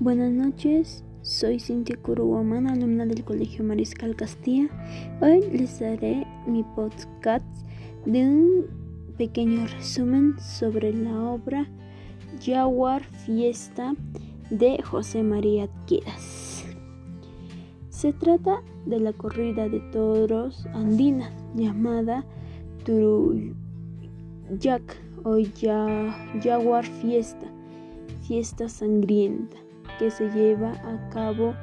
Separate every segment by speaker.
Speaker 1: Buenas noches, soy Cintia Curuguamán, alumna del Colegio Mariscal Castilla. Hoy les daré mi podcast de un pequeño resumen sobre la obra Jaguar Fiesta de José María Quieras. Se trata de la corrida de toros andina llamada Turuyac o Jaguar Fiesta, fiesta sangrienta que se lleva a cabo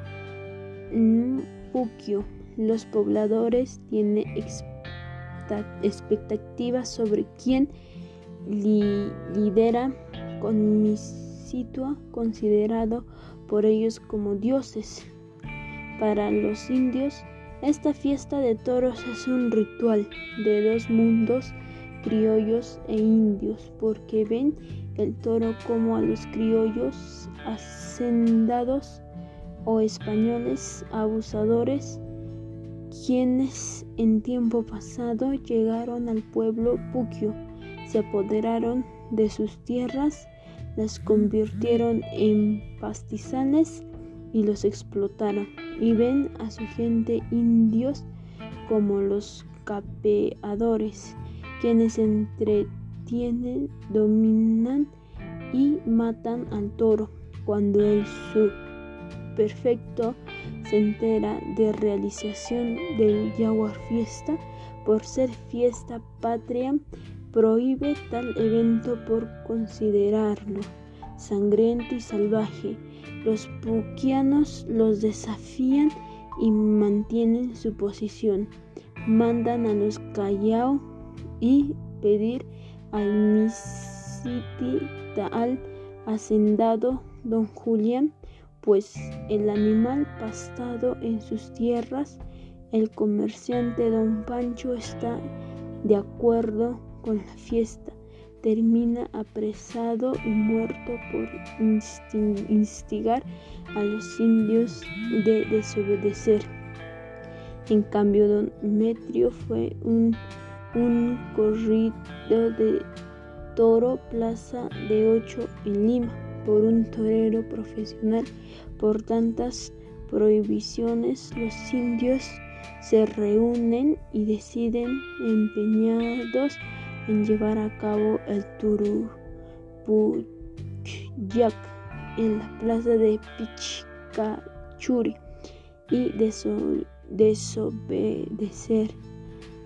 Speaker 1: en Puquio. Los pobladores tienen expectativas sobre quién lidera con mi situa considerado por ellos como dioses. Para los indios, esta fiesta de toros es un ritual de dos mundos, criollos e indios, porque ven el toro como a los criollos hacendados o españoles abusadores, quienes en tiempo pasado llegaron al pueblo Puquio, se apoderaron de sus tierras, las convirtieron en pastizales y los explotaron, y ven a su gente indios como los capeadores, quienes entretienen, dominan y matan al toro. Cuando el perfecto se entera de realización del Jaguar Fiesta, por ser fiesta patria, prohíbe tal evento por considerarlo sangriento y salvaje. Los puquianos los desafían y mantienen su posición. Mandan a los Callao y pedir al misiti al hacendado don Julián, pues el animal pastado en sus tierras, el comerciante don Pancho está de acuerdo con la fiesta, termina apresado y muerto por instigar a los indios de desobedecer. En cambio, don Metrio fue un, un corrido de Toro Plaza de Ocho en Lima por un torero profesional. Por tantas prohibiciones, los indios se reúnen y deciden empeñados en llevar a cabo el Turupuyac en la plaza de Pichicachuri y desobedecer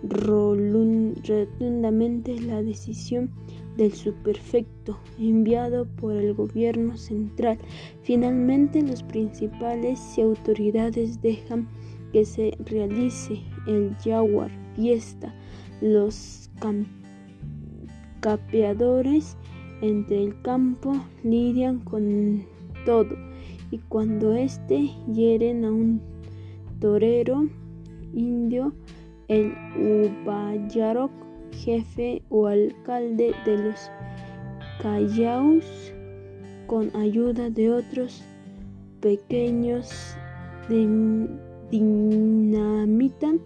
Speaker 1: rotundamente la decisión del subprefecto enviado por el gobierno central. Finalmente, los principales y autoridades dejan que se realice el Jaguar fiesta. Los capeadores entre el campo lidian con todo y cuando éste hieren a un torero indio, el Ubayarok jefe o alcalde de los Callaos, con ayuda de otros pequeños dinamitan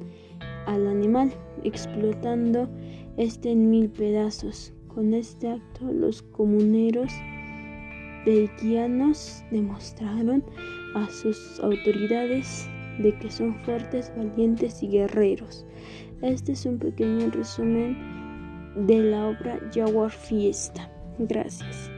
Speaker 1: al animal, explotando este en mil pedazos. Con este acto los comuneros belgianos demostraron a sus autoridades de que son fuertes, valientes y guerreros. Este es un pequeño resumen de la obra Jaguar Fiesta. Gracias.